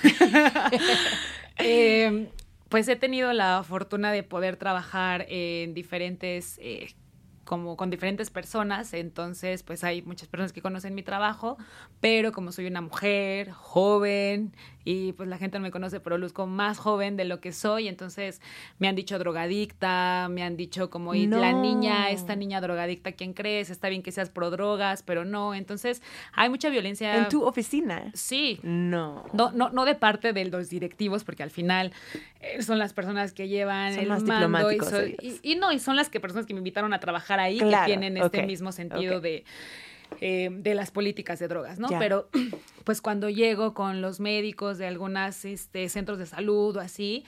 Eh, pues he tenido la fortuna de poder trabajar en diferentes, eh, como con diferentes personas, entonces pues hay muchas personas que conocen mi trabajo, pero como soy una mujer joven y pues la gente no me conoce, pero luzco más joven de lo que soy, entonces me han dicho drogadicta, me han dicho como "Y la No. niña, esta niña drogadicta, ¿quién crees? Está bien que seas pro drogas, pero no, entonces hay mucha violencia. ¿En tu oficina? Sí, No. no, no, no de parte de los directivos, porque al final eh, son las personas que llevan Son el más mando y, diplomáticos son- ellos. y, y no, y son las que personas que me invitaron a trabajar ahí Claro, que tienen este mismo sentido de, eh, de las políticas de drogas, ¿no? Ya. Pero pues cuando llego con los médicos de algunos este, centros de salud o así,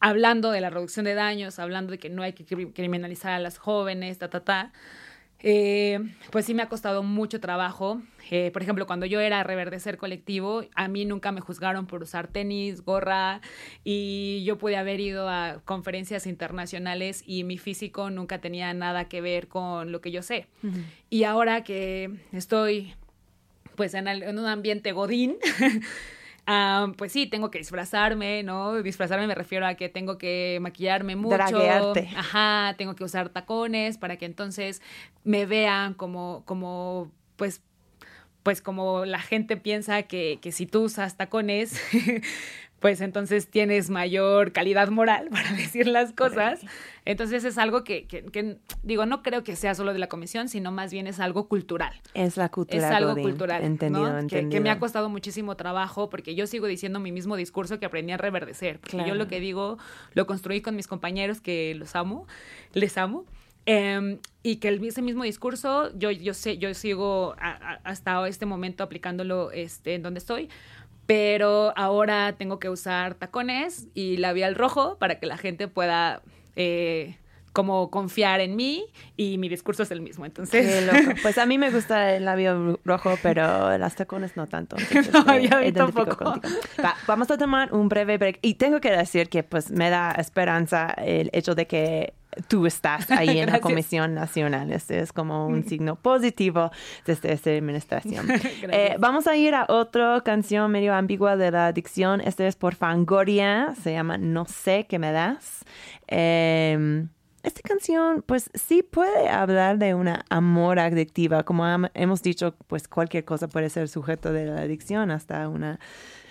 hablando de la reducción de daños, hablando de que no hay que cri- criminalizar a las jóvenes, ta, ta, ta, eh, pues sí me ha costado mucho trabajo. Eh, por ejemplo, cuando yo era reverdecer colectivo, a mí nunca me juzgaron por usar tenis, gorra, y yo pude haber ido a conferencias internacionales y mi físico nunca tenía nada que ver con lo que yo sé. Y ahora que estoy pues en, el- en un ambiente godín, ah, pues sí, tengo que disfrazarme, ¿no? Disfrazarme me refiero a que tengo que maquillarme mucho. Draguearte. Ajá, tengo que usar tacones para que entonces me vean como, como, pues, pues como la gente piensa que, que si tú usas tacones, pues entonces tienes mayor calidad moral para decir las cosas. Entonces es algo que, que- que, digo, no creo que sea solo de la comisión, sino más bien es algo cultural. Es la cultura Es algo Godín. cultural, Entendido, ¿no? Que- Que, entendido. me ha costado muchísimo trabajo porque yo sigo diciendo mi mismo discurso que aprendí a reverdecer. Porque yo Claro. lo que digo lo construí con mis compañeros que los amo, les amo. em, y que el, ese mismo discurso, yo, yo sé, yo sigo a- a- hasta este momento aplicándolo este, en donde estoy, pero ahora tengo que usar tacones y labial rojo para que la gente pueda eh, como confiar en mí y mi discurso es el mismo. Entonces, Qué loco. Pues a mí me gusta el labio rojo, pero las tacones no tanto. No, yo tampoco. Va, vamos a tomar un breve break. Y tengo que decir que pues me da esperanza el hecho de que tú estás ahí en la. Comisión Nacional. Este es como un signo positivo desde esta administración. Eh, vamos a ir a otra canción medio ambigua de la adicción. Este es por Fangoria. Se llama No sé qué me das. Eh, esta canción, pues sí puede hablar de una amor adictiva. Como hemos dicho, pues cualquier cosa puede ser sujeto de la adicción, hasta una,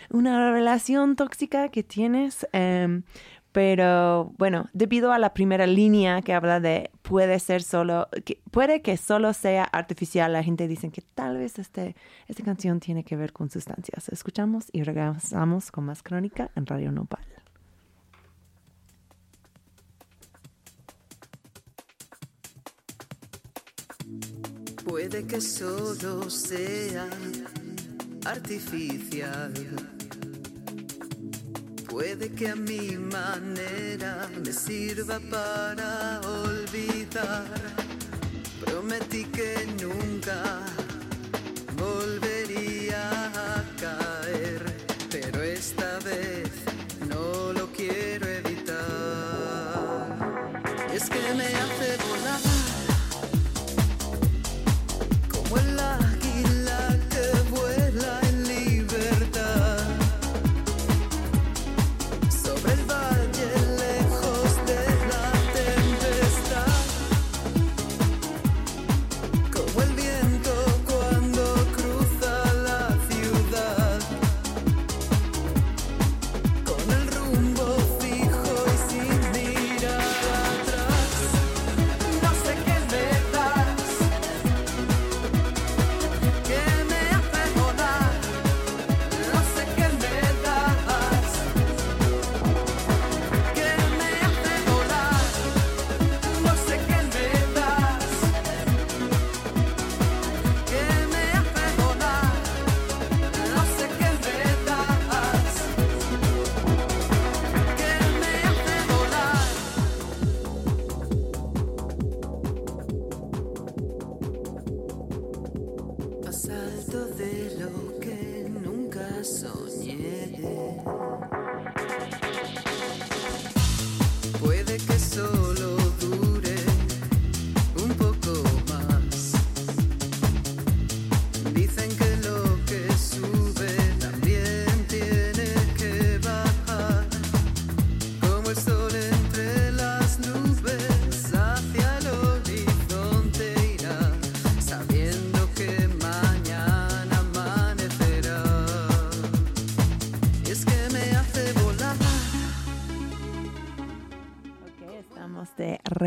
una relación tóxica que tienes. em, pero bueno, debido a la primera línea que habla de puede ser solo, puede que solo sea artificial, la gente dice que tal vez este, esta canción tiene que ver con sustancias. Escuchamos y regresamos con más crónica en Radio Nopal. Puede que solo sea artificial. Puede que a mi manera me sirva para olvidar. Prometí que nunca volvería a caer, pero esta vez no lo quiero evitar. Es que me hace volar como el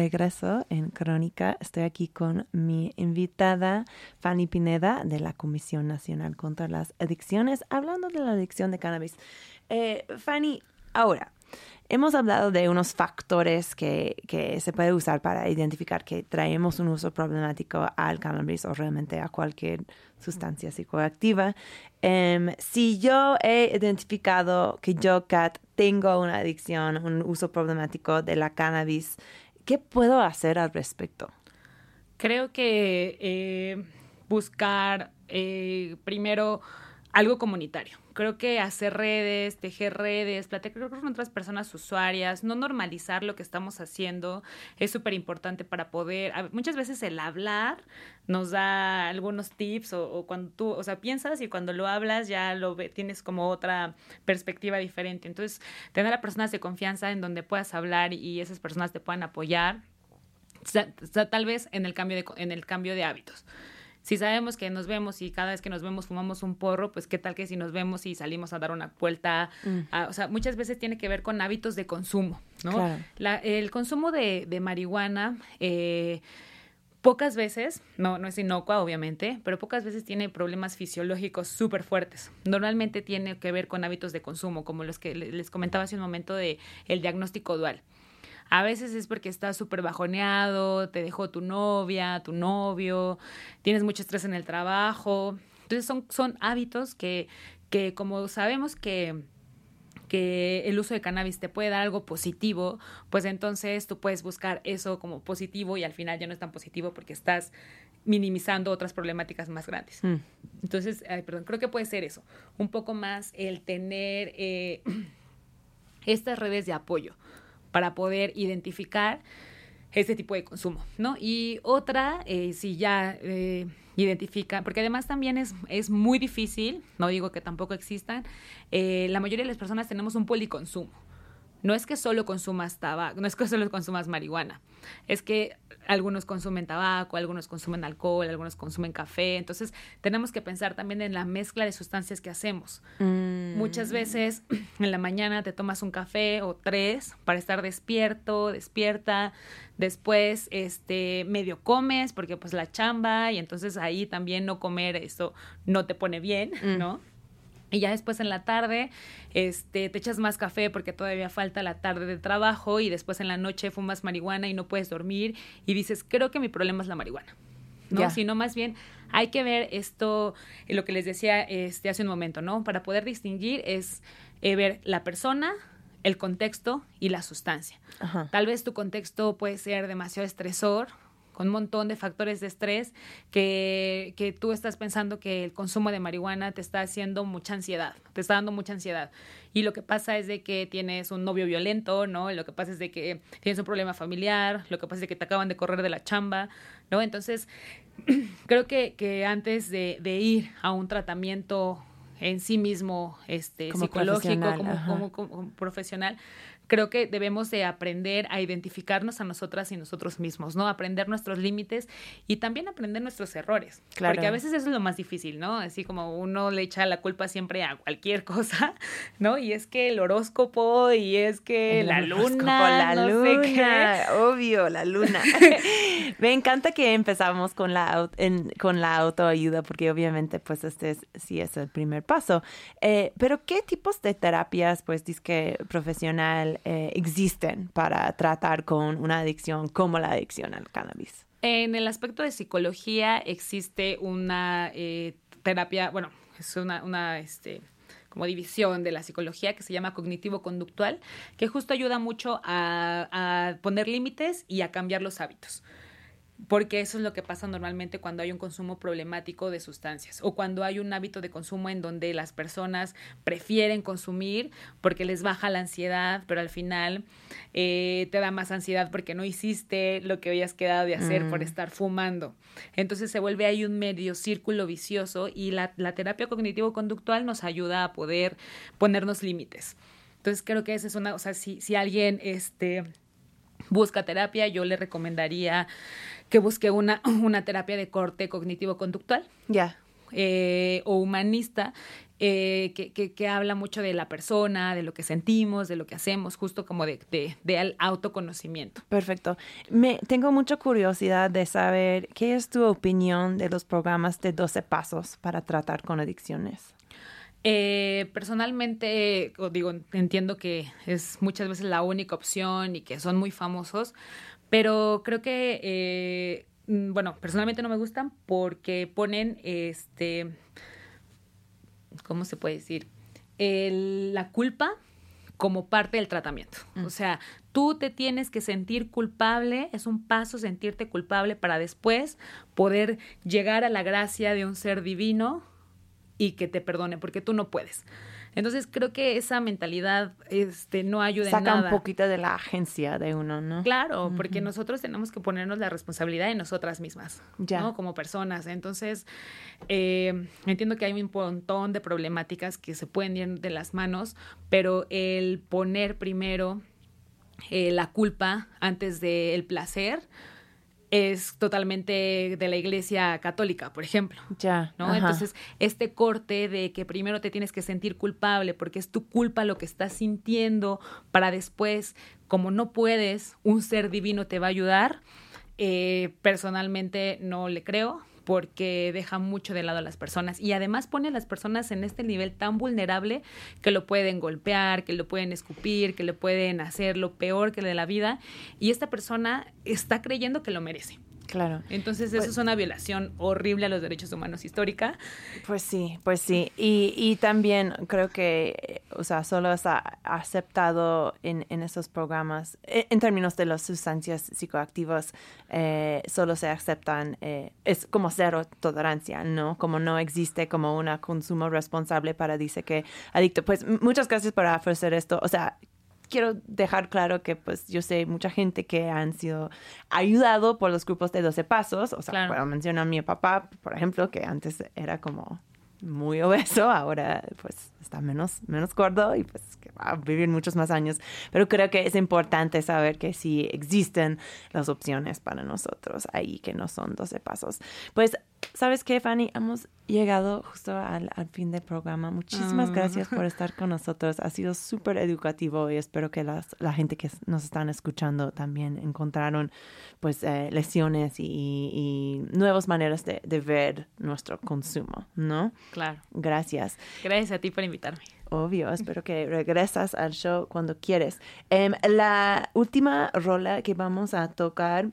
regreso en Crónica. Estoy aquí con mi invitada Fanny Pineda de la Comisión Nacional contra las Adicciones, hablando de la adicción de cannabis. Eh, Fanny, ahora, hemos hablado de unos factores que, que se puede usar para identificar que traemos un uso problemático al cannabis o realmente a cualquier sustancia psicoactiva. Em, si yo he identificado que yo, Kat, tengo una adicción, un uso problemático de la cannabis, ¿qué puedo hacer al respecto? Creo que eh, buscar eh, primero algo comunitario. Creo que hacer redes, tejer redes, platicar con otras personas usuarias, no normalizar lo que estamos haciendo es súper importante para poder, muchas veces el hablar nos da algunos tips o, cuando tú, o sea, piensas y cuando lo hablas ya lo ve- tienes como otra perspectiva diferente. Entonces, tener a personas de confianza en donde puedas hablar y esas personas te puedan apoyar, tal vez en el cambio de, en el cambio de hábitos. Si sabemos que nos vemos y cada vez que nos vemos fumamos un porro, pues qué tal que si nos vemos y salimos a dar una vuelta. a- o sea, muchas veces tiene que ver con hábitos de consumo, ¿no? Claro. La- el consumo de, de marihuana, eh, pocas veces, no, no es inocua obviamente, pero pocas veces tiene problemas fisiológicos súper fuertes. Normalmente tiene que ver con hábitos de consumo, como los que le- les comentaba hace un momento de el diagnóstico dual. A veces es porque estás súper bajoneado, te dejó tu novia, tu novio, tienes mucho estrés en el trabajo. Entonces son, son hábitos que, que como sabemos que, que el uso de cannabis te puede dar algo positivo, pues entonces tú puedes buscar eso como positivo y al final ya no es tan positivo porque estás minimizando otras problemáticas más grandes. Mm. Entonces, ay, perdón, creo que puede ser eso, un poco más el tener eh, estas redes de apoyo para poder identificar este tipo de consumo, ¿no? Y otra, eh, si ya eh, identifica, porque además también es, es muy difícil, no digo que tampoco existan, eh, la mayoría de las personas tenemos un policonsumo. No es que solo consumas tabaco, no es que solo consumas marihuana, es que algunos consumen tabaco, algunos consumen alcohol, algunos consumen café, entonces tenemos que pensar también en la mezcla de sustancias que hacemos. Muchas veces en la mañana te tomas un café o tres para estar despierto, despierta. Después, este, medio comes porque pues la chamba y entonces ahí también no comer esto no te pone bien, ¿no? Y ya después en la tarde, este, te echas más café porque todavía falta la tarde de trabajo y después en la noche fumas marihuana y no puedes dormir y dices, creo que mi problema es la marihuana. ¿no? Sino más bien hay que ver esto, lo que les decía este, hace un momento, ¿no? Para poder distinguir es eh, ver la persona, el contexto y la sustancia. Ajá. Tal vez tu contexto puede ser demasiado estresor, con un montón de factores de estrés, que, que tú estás pensando que el consumo de marihuana te está haciendo mucha ansiedad, te está dando mucha ansiedad. Y lo que pasa es de que tienes un novio violento, ¿no? Lo que pasa es de que tienes un problema familiar, lo que pasa es de que te acaban de correr de la chamba, ¿no? Entonces, creo que, que antes de, de ir a un tratamiento en sí mismo este Como psicológico profesional, como, ajá. como, como- como profesional creo que debemos de aprender a identificarnos a nosotras y nosotros mismos, ¿no? Aprender nuestros límites y también aprender nuestros errores. Claro. Porque a veces eso es lo más difícil, ¿no? Así como uno le echa la culpa siempre a cualquier cosa, ¿no? Y es que el horóscopo y es que El la luna, la no sé qué. luna, obvio, la luna. Me encanta que empezamos con la, en- con la autoayuda, porque obviamente, pues, este es, sí es el primer paso. Eh, pero, ¿qué tipos de terapias, pues, disque profesional eh, existen para tratar con una adicción como la adicción al cannabis? En el aspecto de psicología existe una eh, terapia, bueno, es una, una este, como división de la psicología que se llama cognitivo-conductual, que justo ayuda mucho a, a poner límites y a cambiar los hábitos. Porque eso es lo que pasa normalmente cuando hay un consumo problemático de sustancias o cuando hay un hábito de consumo en donde las personas prefieren consumir porque les baja la ansiedad, pero al final eh, te da más ansiedad porque no hiciste lo que habías quedado de hacer por estar fumando. Entonces se vuelve ahí un medio círculo vicioso y la, la terapia cognitivo-conductual nos ayuda a poder ponernos límites. Entonces creo que esa es una, o sea, si, si alguien este, busca terapia, yo le recomendaría que busque una, una terapia de corte cognitivo-conductual. Ya. eh, o humanista eh, que, que- que habla mucho de la persona, de lo que sentimos, de lo que hacemos, justo como de, de- de autoconocimiento. Perfecto. Me, tengo mucha curiosidad de saber qué es tu opinión de los programas de 12 pasos para tratar con adicciones. Eh, personalmente, digo, entiendo que es muchas veces la única opción y que son muy famosos, pero creo que, eh, mm, bueno, personalmente no me gustan porque ponen, este, ¿cómo se puede decir? El- la culpa como parte del tratamiento. O sea, tú te tienes que sentir culpable, es un paso sentirte culpable para después poder llegar a la gracia de un ser divino y que te perdone, porque tú no puedes. Entonces creo que esa mentalidad este, no ayuda en Saca nada. un poquito de la agencia de uno, ¿no? Claro, porque nosotros tenemos que ponernos la responsabilidad de nosotras mismas, Ya. ¿no? Como personas. Entonces, eh, entiendo que hay un montón de problemáticas que se pueden ir de las manos, pero el poner primero eh, la culpa antes del placer es totalmente de la iglesia católica, por ejemplo. Ya. ¿no? ajá. Entonces, este corte de que primero te tienes que sentir culpable porque es tu culpa lo que estás sintiendo para después, como no puedes, un ser divino te va a ayudar, eh, personalmente no le creo porque deja mucho de lado a las personas y además pone a las personas en este nivel tan vulnerable que lo pueden golpear, que lo pueden escupir, que le pueden hacer lo peor que de la vida y esta persona está creyendo que lo merece. Claro. Entonces eso Pues- es una violación horrible a los derechos humanos histórica. Pues sí, pues sí. Y, y también creo que, o sea, solo está aceptado en, en esos programas, eh, en términos de las sustancias psicoactivas, eh, solo se aceptan, eh, es como cero tolerancia, ¿no? Como no existe como un consumo responsable para dice que adicto. Pues muchas gracias por ofrecer esto. O sea, quiero dejar claro que pues yo sé mucha gente que han sido ayudado por los grupos de 12 pasos, o sea, Claro. puedo mencionar a mi papá, por ejemplo, que antes era como muy obeso, ahora pues está menos, menos gordo y pues que va a vivir muchos más años. Pero creo que es importante saber que sí existen las opciones para nosotros ahí, que no son 12 pasos. Pues, ¿sabes qué, Fanny? Hemos llegado justo al, al fin del programa. Muchísimas Ah. gracias por estar con nosotros. Ha sido súper educativo y espero que las, la gente que nos están escuchando también encontraron pues eh, lecciones y, y nuevas maneras de, de ver nuestro consumo, ¿no? Claro. Gracias. Gracias a ti por invitarme. Obvio, espero que regresas al show cuando quieres. Em, la última rola que vamos a tocar,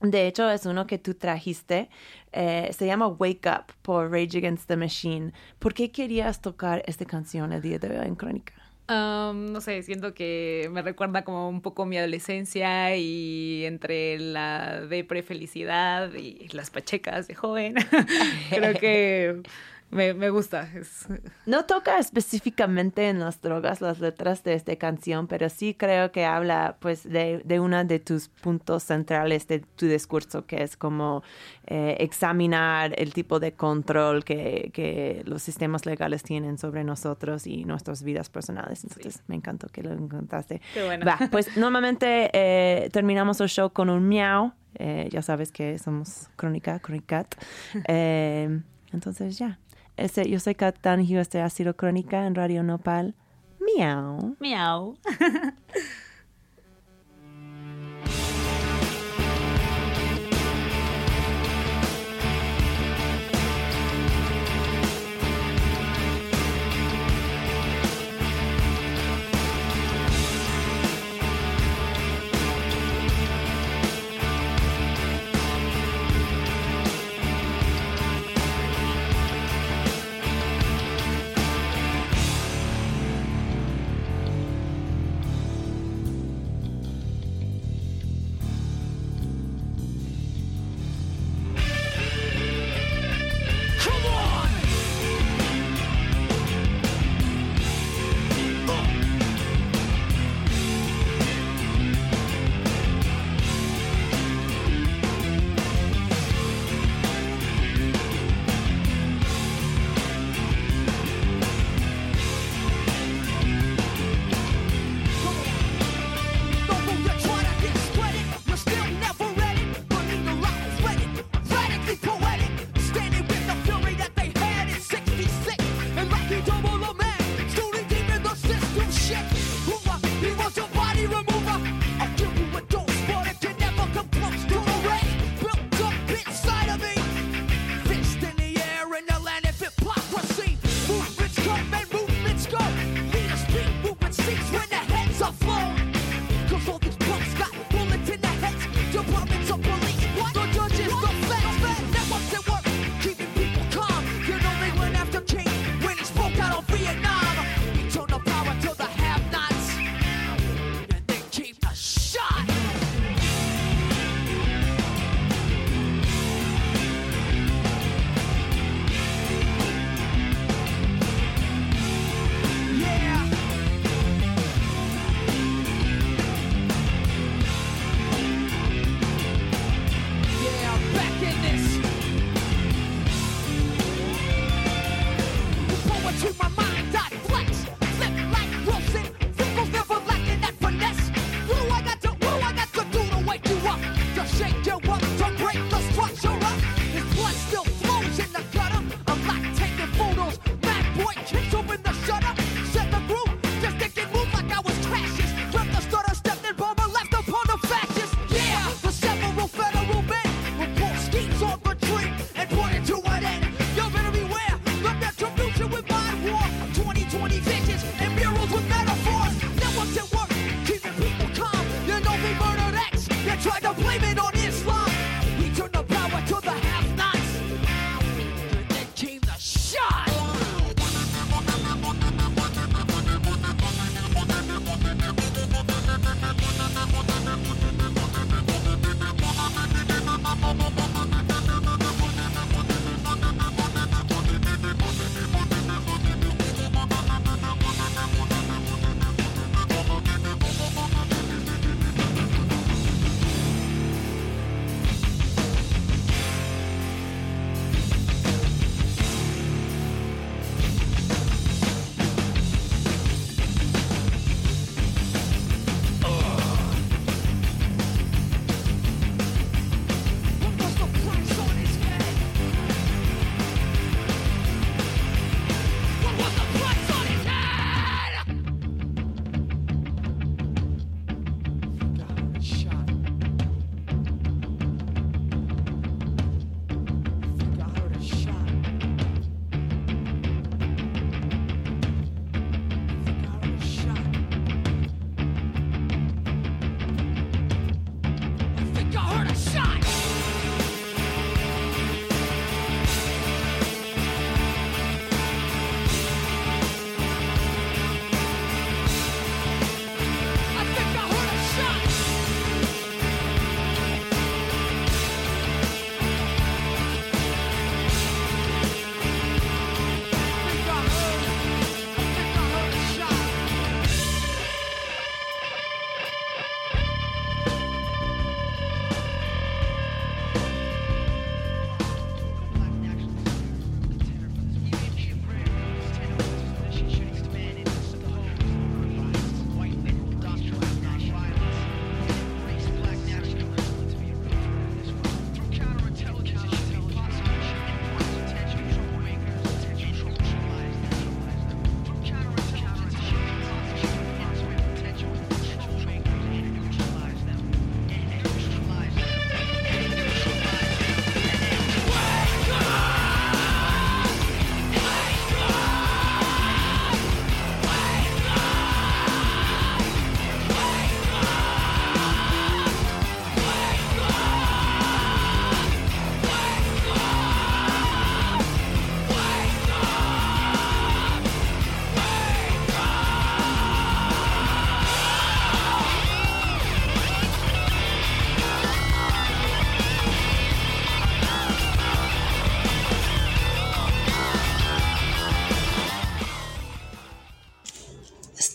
de hecho, es uno que tú trajiste. eh, se llama Wake Up por Rage Against the Machine. ¿Por qué querías tocar esta canción el día de hoy en Crónica? Um, no sé, siento que me recuerda como un poco mi adolescencia y entre la depre felicidad y las pachecas de joven. Creo que me, me gusta. Es, No toca específicamente en las drogas las letras de esta canción, pero sí creo que habla pues de, de uno de tus puntos centrales de tu discurso, que es como eh, examinar el tipo de control que, que los sistemas legales tienen sobre nosotros y nuestras vidas personales. Entonces me encantó que lo encontraste. Qué bueno. Va, pues normalmente eh, terminamos el show con un miau. Eh, ya sabes que somos Crónica, Cronicat. Eh, entonces ya. Ese, yo soy Kat Donahue, este ha sido Crónica en Radio Nopal. Miau. miau.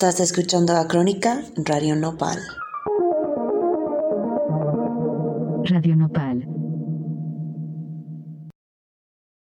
Estás escuchando a Crónica. Radio Nopal